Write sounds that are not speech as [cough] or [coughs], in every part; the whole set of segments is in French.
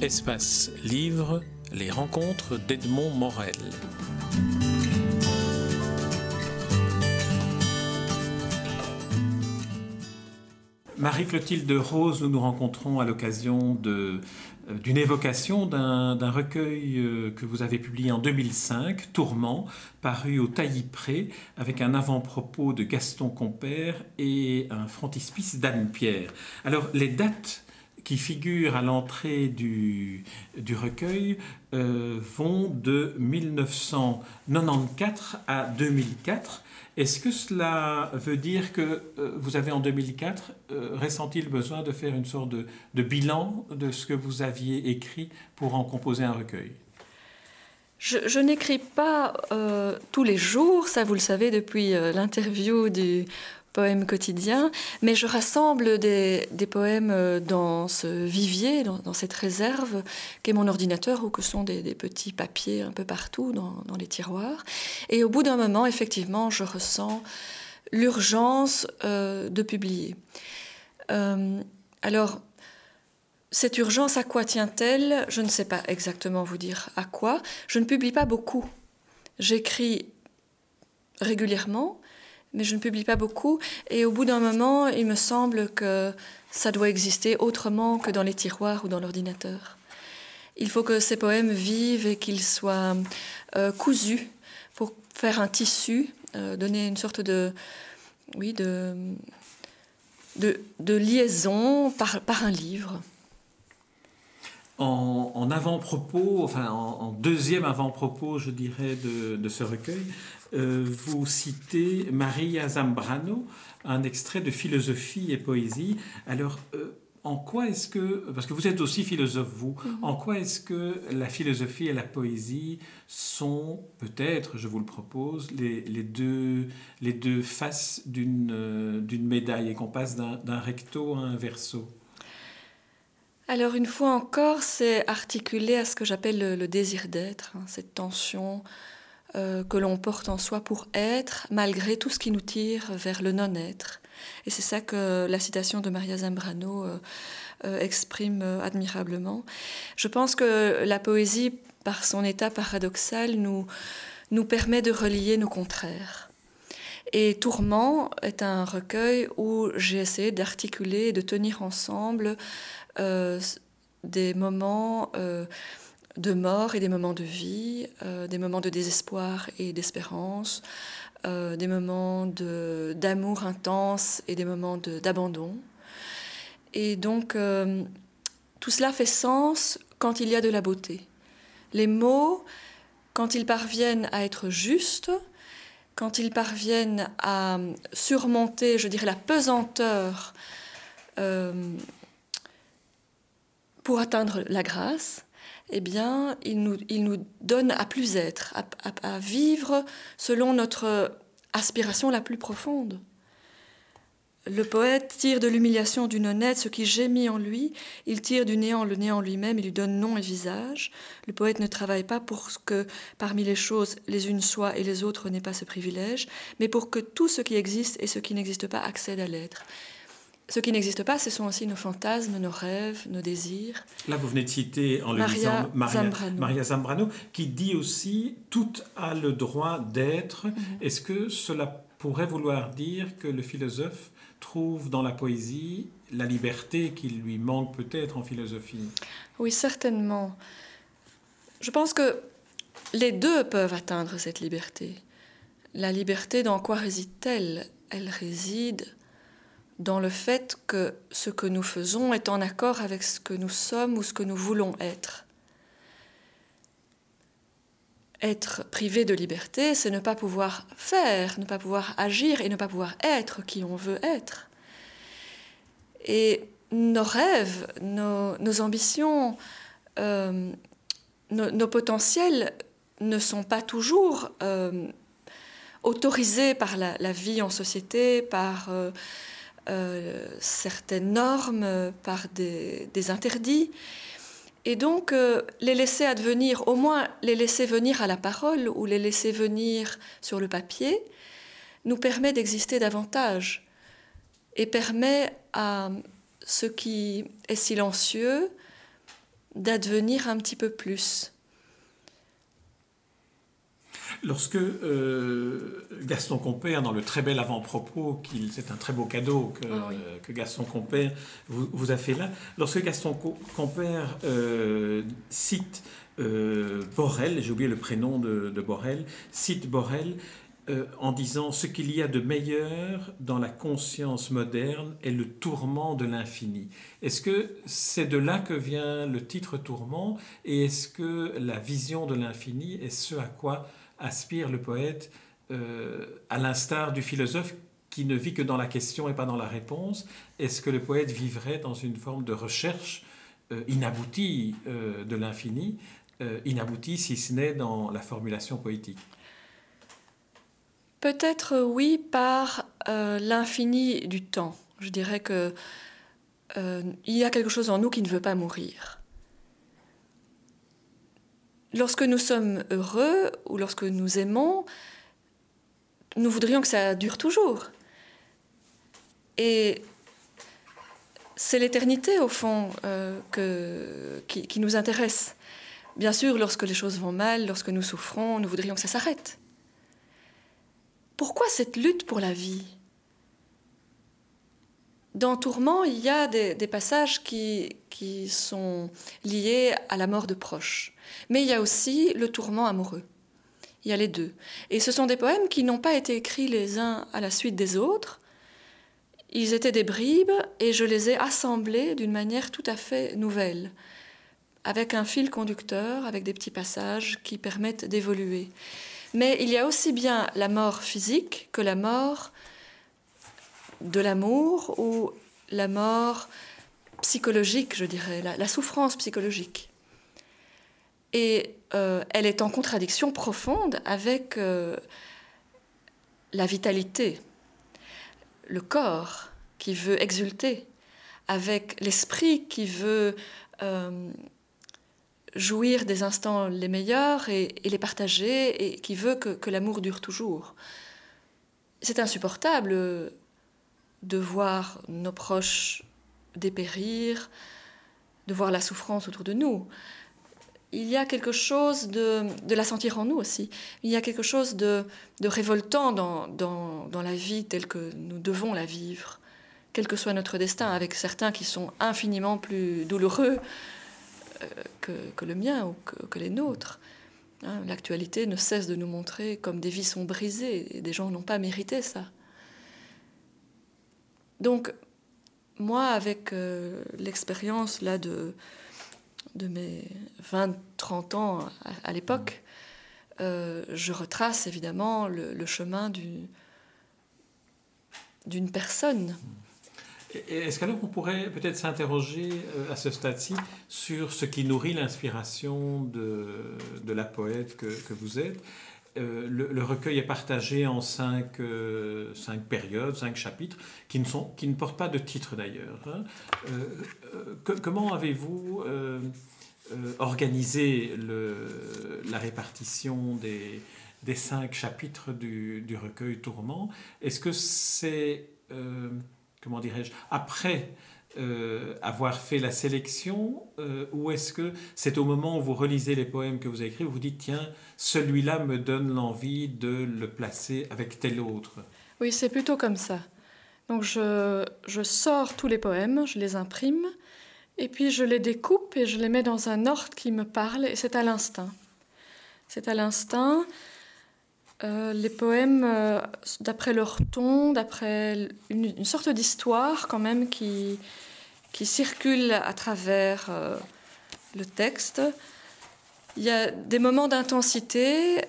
Espace Livre, les rencontres d'Edmond Morel. Marie-Clotilde Rose, nous nous rencontrons à l'occasion euh, d'une évocation d'un recueil euh, que vous avez publié en 2005, Tourment, paru au Tailly-Pré, avec un avant-propos de Gaston Compère et un frontispice d'Anne Pierre. Alors, les dates qui figurent à l'entrée du, du, recueil euh, vont de 1994 à 2004. Est-ce que cela veut dire que euh, vous avez en 2004 euh, ressenti le besoin de faire une sorte de, bilan de ce que vous aviez écrit pour en composer un recueil? Je, n'écris pas euh, tous les jours, ça vous le savez depuis l'interview du poème quotidien, mais je rassemble des, poèmes euh, dans ce vivier, dans, cette réserve qu'est mon ordinateur ou que sont des, petits papiers un peu partout dans, les tiroirs. Et au bout d'un moment, effectivement, je ressens l'urgence euh, de publier. Euh, alors, cette urgence, à quoi tient-elle? Je ne sais pas exactement vous dire à quoi. Je ne publie pas beaucoup. J'écris régulièrement, mais je ne publie pas beaucoup. Et au bout d'un moment, il me semble que ça doit exister autrement que dans les tiroirs ou dans l'ordinateur. Il faut que ces poèmes vivent et qu'ils soient euh, cousus pour faire un tissu, euh, donner une sorte de, oui, de, de, liaison par, par un livre. En, avant-propos, enfin en, deuxième avant-propos, je dirais, de, de ce recueil, euh, vous citez Maria Zambrano, un extrait de Philosophie et Poésie. Alors, euh, en quoi est-ce que, parce que vous êtes aussi philosophe vous, mhm. en quoi est-ce que la philosophie et la poésie sont peut-être, je vous le propose, les, deux, les deux faces d'une euh, médaille et qu'on passe d'un recto à un verso? Alors une fois encore, c'est articulé à ce que j'appelle le, désir d'être, hein, cette tension euh, que l'on porte en soi pour être, malgré tout ce qui nous tire vers le non-être. Et c'est ça que la citation de Maria Zambrano euh, euh, exprime admirablement. Je pense que la poésie, par son état paradoxal, nous, nous permet de relier nos contraires. Et Tourment est un recueil où j'ai essayé d'articuler et de tenir ensemble des moments de mort et des moments de vie, euh, des moments de désespoir et d'espérance, euh, des moments d'amour intense et des moments d'abandon. Et donc, euh, tout cela fait sens quand il y a de la beauté. Les mots, quand ils parviennent à être justes, quand ils parviennent à surmonter, je dirais, la pesanteur pour atteindre la grâce, eh bien, il nous, il nous donne à plus être, à, vivre selon notre aspiration la plus profonde. Le poète tire de l'humiliation du non-être ce qui gémit en lui, il tire du néant le néant lui-même, il lui donne nom et visage. Le poète ne travaille pas pour que parmi les choses les unes soient et les autres n'aient pas ce privilège, mais pour que tout ce qui existe et ce qui n'existe pas accède à l'être. Ce qui n'existe pas, ce sont aussi nos fantasmes, nos rêves, nos désirs. Là, vous venez de citer en le disant Maria Zambrano. qui dit aussi tout a le droit d'être. Mhm. Est-ce que cela pourrait vouloir dire que le philosophe trouve dans la poésie la liberté qui lui manque peut-être en philosophie Oui, certainement. Je pense que les deux peuvent atteindre cette liberté. La liberté, dans quoi réside-t-elle? Elle réside dans le fait que ce que nous faisons est en accord avec ce que nous sommes ou ce que nous voulons être. Être privé de liberté, c'est ne pas pouvoir faire, ne pas pouvoir agir et ne pas pouvoir être qui on veut être. Et nos rêves, nos, ambitions, euh, nos, potentiels ne sont pas toujours euh, autorisés par la, vie en société, par euh, certaines normes, par des, interdits. Et donc, euh, les laisser advenir, au moins les laisser venir à la parole ou les laisser venir sur le papier, nous permet d'exister davantage et permet à ce qui est silencieux d'advenir un petit peu plus. Lorsque euh, Gaston Compère, dans le très bel avant-propos, c'est un très beau cadeau que, ah Gaston Compère vous, a fait là, lorsque Gaston Compère euh, cite euh, Borel, j'ai oublié le prénom de, de Borel, cite Borel en disant ce qu'il y a de meilleur dans la conscience moderne est le tourment de l'infini. Est-ce que c'est de là que vient le titre tourment et est-ce que la vision de l'infini est ce à quoi aspire le poète, euh, à l'instar du philosophe qui ne vit que dans la question et pas dans la réponse Est-ce que le poète vivrait dans une forme de recherche euh, inaboutie euh, de l'infini, inaboutie si ce n'est dans la formulation poétique? Peut-être oui par l'infini du temps. Je dirais que il y a quelque chose en nous qui ne veut pas mourir. Lorsque nous sommes heureux ou lorsque nous aimons, nous voudrions que ça dure toujours. Et c'est l'éternité, au fond, euh, qui, nous intéresse. Bien sûr, lorsque les choses vont mal, lorsque nous souffrons, nous voudrions que ça s'arrête. Pourquoi cette lutte pour la vie? Dans Tourment, il y a des, passages qui, qui sont liés à la mort de proches. Mais il y a aussi le tourment amoureux. Il y a les deux. Et ce sont des poèmes qui n'ont pas été écrits les uns à la suite des autres. Ils étaient des bribes et je les ai assemblés d'une manière tout à fait nouvelle, avec un fil conducteur, avec des petits passages qui permettent d'évoluer. Mais il y a aussi bien la mort physique que la mort de l'amour ou la mort psychologique, je dirais, la, souffrance psychologique. Et euh, elle est en contradiction profonde avec euh, la vitalité, le corps qui veut exulter, avec l'esprit qui veut euh, jouir des instants les meilleurs et, les partager et qui veut que, que l'amour dure toujours. C'est insupportable de voir nos proches dépérir, de voir la souffrance autour de nous il y a quelque chose de, la sentir en nous aussi. Il y a quelque chose de, révoltant dans, la vie telle que nous devons la vivre, quel que soit notre destin, avec certains qui sont infiniment plus douloureux euh, que, le mien ou que, les nôtres. Hein, l'actualité ne cesse de nous montrer comme des vies sont brisées et des gens n'ont pas mérité ça. Donc, moi, avec euh, l'expérience là de de mes 20-30 ans à, l'époque, euh, je retrace évidemment le, chemin d'une personne. Est-ce qu'alors on pourrait peut-être s'interroger euh, à ce stade-ci sur ce qui nourrit l'inspiration de, de, la poète que, que vous êtes euh, le, recueil est partagé en cinq, euh, cinq, périodes, cinq chapitres, qui ne, sont, qui ne portent pas de titre d'ailleurs. Hein. Euh, comment avez-vous organisé la répartition des, des cinq chapitres du, du recueil Tourment? Est-ce que c'est, comment dirais-je, après euh, avoir fait la sélection euh, ou est-ce que c'est au moment où vous relisez les poèmes que vous avez écrits, vous vous dites, tiens, celui-là me donne l'envie de le placer avec tel autre? Oui, c'est plutôt comme ça. Donc je, je, sors tous les poèmes, je les imprime, et puis je les découpe et je les mets dans un ordre qui me parle, et c'est à l'instinct. C'est à l'instinct. Euh, les poèmes, d'après leur ton, d'après une, sorte d'histoire quand même qui, qui circule à travers euh, le texte. Il y a des moments d'intensité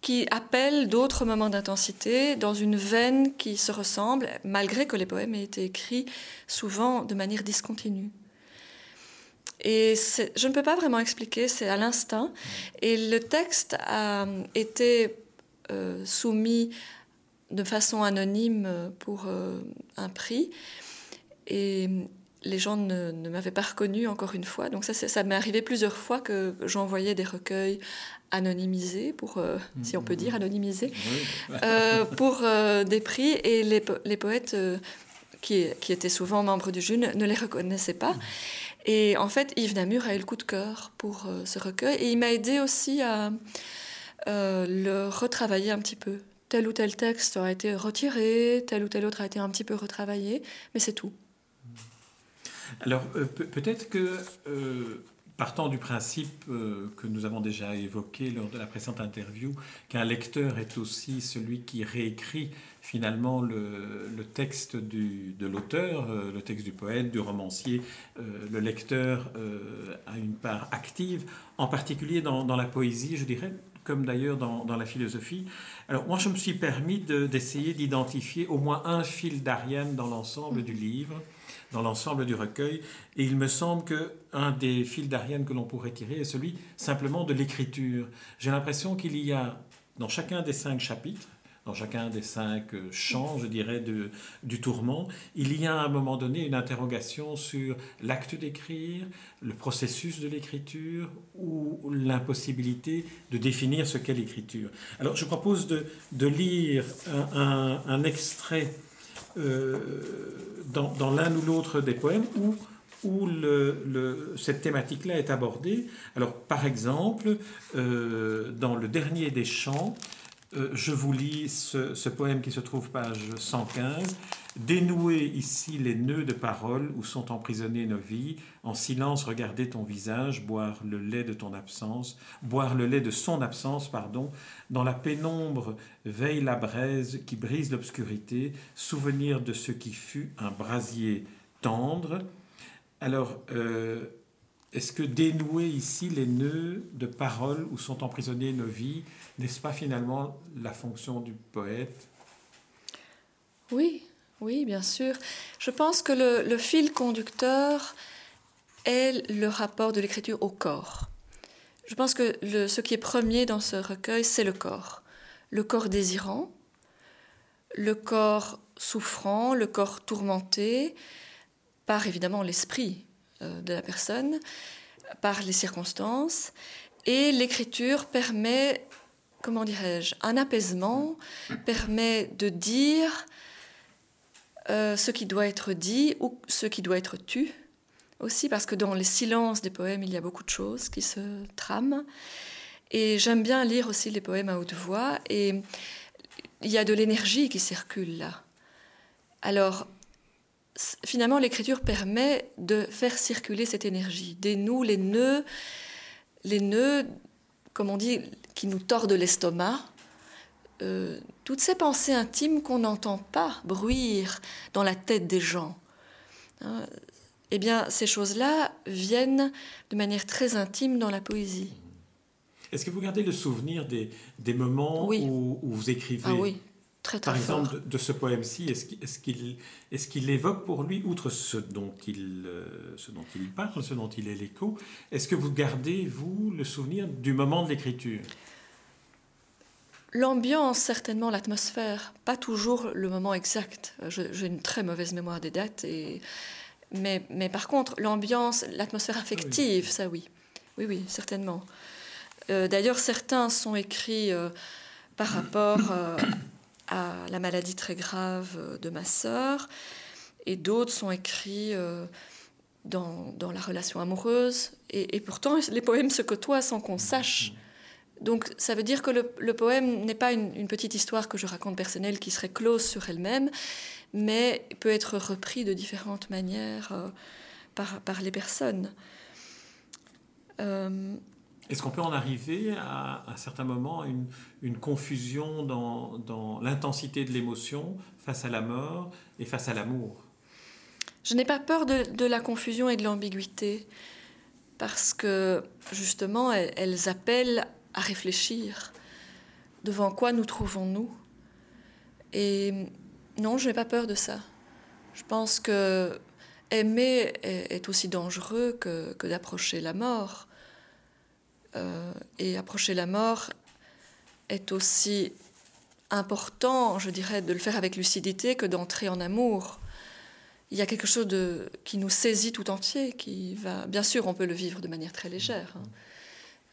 qui appellent d'autres moments d'intensité dans une veine qui se ressemble, malgré que les poèmes aient été écrits souvent de manière discontinue. Et je ne peux pas vraiment expliquer, c'est à l'instinct. Et le texte a été euh, soumis de façon anonyme pour euh, un prix. Et les gens ne, m'avaient pas reconnu encore une fois. Donc ça, ça m'est arrivé plusieurs fois que j'envoyais des recueils anonymisés, pour, euh, si on peut dire anonymisés, pour des prix. Et les, les poètes qui, qui, étaient souvent membres du jury ne, les reconnaissaient pas. Et en fait, Yves Namur a eu le coup de cœur pour euh, ce recueil et il m'a aidé aussi à euh, le retravailler un petit peu. Tel ou tel texte a été retiré, tel ou tel autre a été un petit peu retravaillé, mais c'est tout. Alors euh, peut-être que partant du principe que nous avons déjà évoqué lors de la précédente interview, qu'un lecteur est aussi celui qui réécrit finalement le, texte de l'auteur, euh, le texte du poète, du romancier, euh, le lecteur euh, a une part active, en particulier dans, la poésie, je dirais, comme d'ailleurs dans, la philosophie. Alors moi, je me suis permis d'essayer d'identifier au moins un fil d'Ariane dans l'ensemble du livre, dans l'ensemble du recueil, et il me semble que un des fils d'Ariane que l'on pourrait tirer est celui simplement de l'écriture. J'ai l'impression qu'il y a dans chacun des cinq chapitres dans chacun des cinq champs, je dirais, du tourment, il y a à un moment donné une interrogation sur l'acte d'écrire, le processus de l'écriture ou l'impossibilité de définir ce qu'est l'écriture. Alors je propose de, de lire un, un, extrait euh, dans, l'un ou l'autre des poèmes où cette thématique-là est abordée. Alors, par exemple, euh, dans le dernier des chants, euh, je vous lis ce, poème qui se trouve page 115. Dénouer ici les nœuds de parole où sont emprisonnés nos vies, en silence regarder ton visage, boire le lait de ton absence, boire le lait de son absence, pardon, dans la pénombre veille la braise qui brise l'obscurité, souvenir de ce qui fut un brasier tendre. Alors, euh, est-ce que dénouer ici les nœuds de parole où sont emprisonnés nos vies, n'est-ce pas finalement la fonction du poète? Oui, oui, bien sûr. Je pense que le, fil conducteur est le rapport de l'écriture au corps. Je pense que ce qui est premier dans ce recueil, c'est le corps. Le corps désirant, le corps souffrant, le corps tourmenté, par évidemment l'esprit de la personne, par les circonstances. Et l'écriture permet comment dirais-je, un apaisement permet de dire euh, ce qui doit être dit ou ce qui doit être tu aussi, parce que dans les silences des poèmes, il y a beaucoup de choses qui se trament. Et j'aime bien lire aussi les poèmes à haute voix, et il y a de l'énergie qui circule là. Alors, finalement, l'écriture permet de faire circuler cette énergie. Des nous, les nœuds, les nœuds, comme on dit, qui nous tordent l'estomac, euh, toutes ces pensées intimes qu'on n'entend pas bruire dans la tête des gens. Hein, eh bien, ces choses-là viennent de manière très intime dans la poésie. Est-ce que vous gardez le souvenir des, des moments où, vous écrivez ah oui, très, très Par exemple, de, ce poème-ci, est-ce qu'il est qu'il évoque pour lui, outre ce dont, il, euh, ce dont il parle, ce dont il est l'écho, est-ce que vous gardez, vous, le souvenir du moment de l'écriture? L'ambiance, certainement, l'atmosphère, pas toujours le moment exact. J'ai une très mauvaise mémoire des dates, et... mais, mais par contre, l'ambiance, l'atmosphère affective, ça oui. Oui, oui, certainement. Euh, d'ailleurs, certains sont écrits euh, par rapport euh, à la maladie très grave de ma sœur, et d'autres sont écrits dans, dans, la relation amoureuse. Et, pourtant, les poèmes se côtoient sans qu'on sache donc ça veut dire que le, poème n'est pas une, petite histoire que je raconte personnelle qui serait close sur elle-même, mais peut être repris de différentes manières euh, par, les personnes. Euh, Est-ce qu'on peut en arriver à, un certain moment à une, confusion dans, l'intensité de l'émotion face à la mort et face à l'amour? Je n'ai pas peur de, la confusion et de l'ambiguïté parce que justement elles appellent à réfléchir. Devant quoi nous trouvons-nous Et non, je n'ai pas peur de ça. Je pense que aimer est, aussi dangereux que, d'approcher la mort. Euh, et approcher la mort est aussi important, je dirais, de le faire avec lucidité que d'entrer en amour. Il y a quelque chose de, qui nous saisit tout entier, qui va. Bien sûr, on peut le vivre de manière très légère. Hein.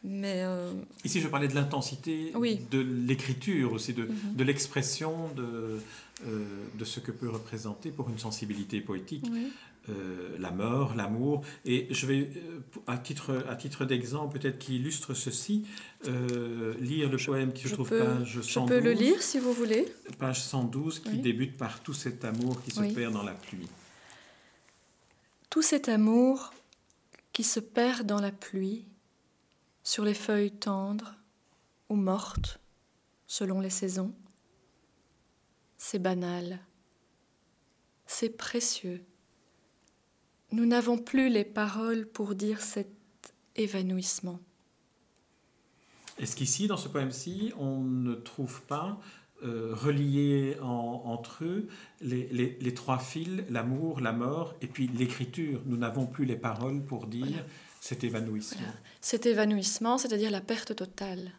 Mais euh, Ici, je parlais de l'intensité de l'écriture aussi, de, mhm. de l'expression, de, euh, de ce que peut représenter pour une sensibilité poétique euh, la mort, l'amour. Et je vais, euh, à titre, à titre d'exemple, peut-être qui illustre ceci, euh, lire le poème qui se trouve page 112. Je peux le lire si vous voulez. Page 112 qui débute par tout cet amour qui se perd dans la pluie. Tout cet amour qui se perd dans la pluie, sur les feuilles tendres ou mortes, selon les saisons, c'est banal, c'est précieux. Nous n'avons plus les paroles pour dire cet évanouissement. Est-ce qu'ici, dans ce poème-ci, on ne trouve pas euh, reliés entre eux les, trois fils, l'amour, la mort et puis l'écriture? Nous n'avons plus les paroles pour dire cet évanouissement. Cet évanouissement, c'est-à-dire la perte totale.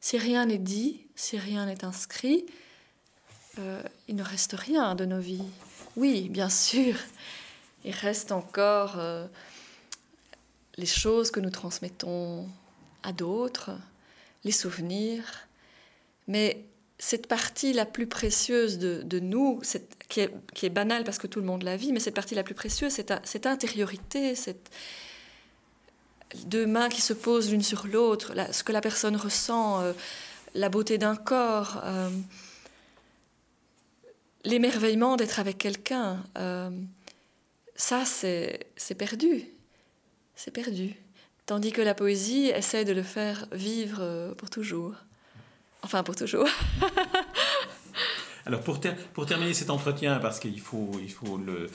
Si rien n'est dit, si rien n'est inscrit, euh, il ne reste rien de nos vies. Oui, bien sûr, il reste encore euh, les choses que nous transmettons à d'autres, les souvenirs. Mais cette partie la plus précieuse de, nous, qui, est, banale parce que tout le monde la vit, mais cette partie la plus précieuse, cette, cette intériorité, cette deux mains qui se posent l'une sur l'autre, ce que la personne ressent, euh, la beauté d'un corps, euh, l'émerveillement d'être avec quelqu'un ça, c'est perdu. C'est perdu. Tandis que la poésie essaie de le faire vivre euh, pour toujours. Enfin, pour toujours. [laughs] Alors pour, pour, terminer cet entretien, parce qu'il faut, il faut euh,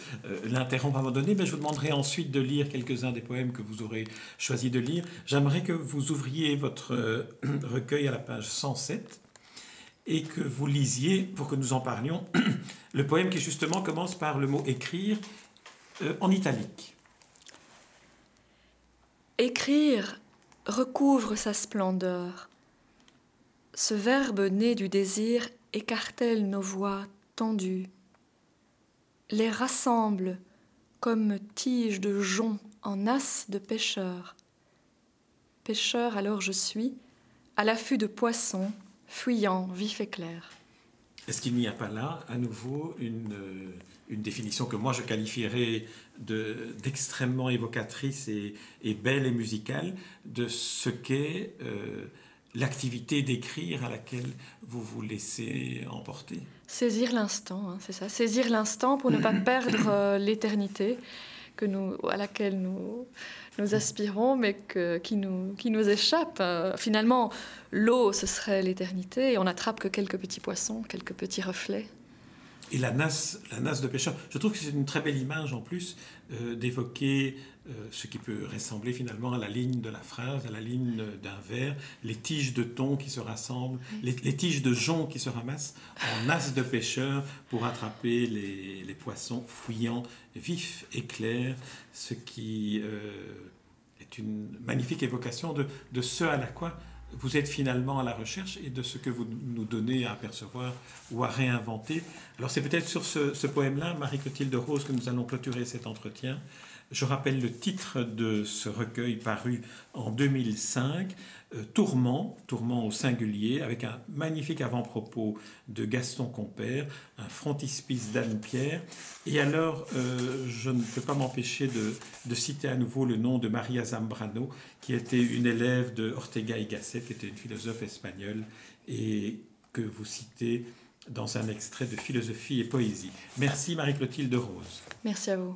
l'interrompre à un moment donné, mais je vous demanderai ensuite de lire quelques-uns des poèmes que vous aurez choisi de lire. J'aimerais que vous ouvriez votre euh, [clears throat] recueil à la page 107 et que vous lisiez, pour que nous en parlions, [clears throat] le poème qui justement commence par le mot écrire euh, en italique. Écrire recouvre sa splendeur. Ce verbe né du désir écartèle nos voix tendues, les rassemble comme tiges de jonc en as de pêcheur. Pêcheur alors je suis, à l'affût de poissons, fuyant vif et clair. Est-ce qu'il n'y a pas là, à nouveau, une, euh, une définition que moi je qualifierais d'extrêmement évocatrice et, belle et musicale de ce qu'est euh, l'activité d'écrire à laquelle vous vous laissez emporter? Saisir l'instant, hein, c'est ça. Saisir l'instant pour ne pas [coughs] perdre euh, l'éternité que nous, à laquelle nous, nous aspirons, mais que, qui, nous, qui nous échappe. Euh, finalement, l'eau, ce serait l'éternité, et on n'attrape que quelques petits poissons, quelques petits reflets. Et la nasse, la nasse de pêcheur, je trouve que c'est une très belle image en plus euh, d'évoquer ce qui peut ressembler finalement à la ligne de la phrase, à la ligne d'un vers, les tiges de thon qui se rassemblent, les, tiges de jonc qui se ramassent en nasse de pêcheur pour attraper les, les poissons fouillants, vifs et clairs, ce qui est une magnifique évocation de, de ce à la quoi vous êtes finalement à la recherche et de ce que vous nous donnez à apercevoir ou à réinventer. Alors c'est peut-être sur ce, poème-là, Marie-Clotilde Rose, que nous allons clôturer cet entretien. Je rappelle le titre de ce recueil paru en 2005, euh, Tourment, Tourment au singulier, avec un magnifique avant-propos de Gaston Compère, un frontispice d'Anne Pierre. Et alors, euh, je ne peux pas m'empêcher de, de, citer à nouveau le nom de Maria Zambrano, qui était une élève de Ortega y Gasset, qui était une philosophe espagnole, et que vous citez dans un extrait de Philosophie et Poésie. Merci Marie-Clotilde Rose. Merci à vous.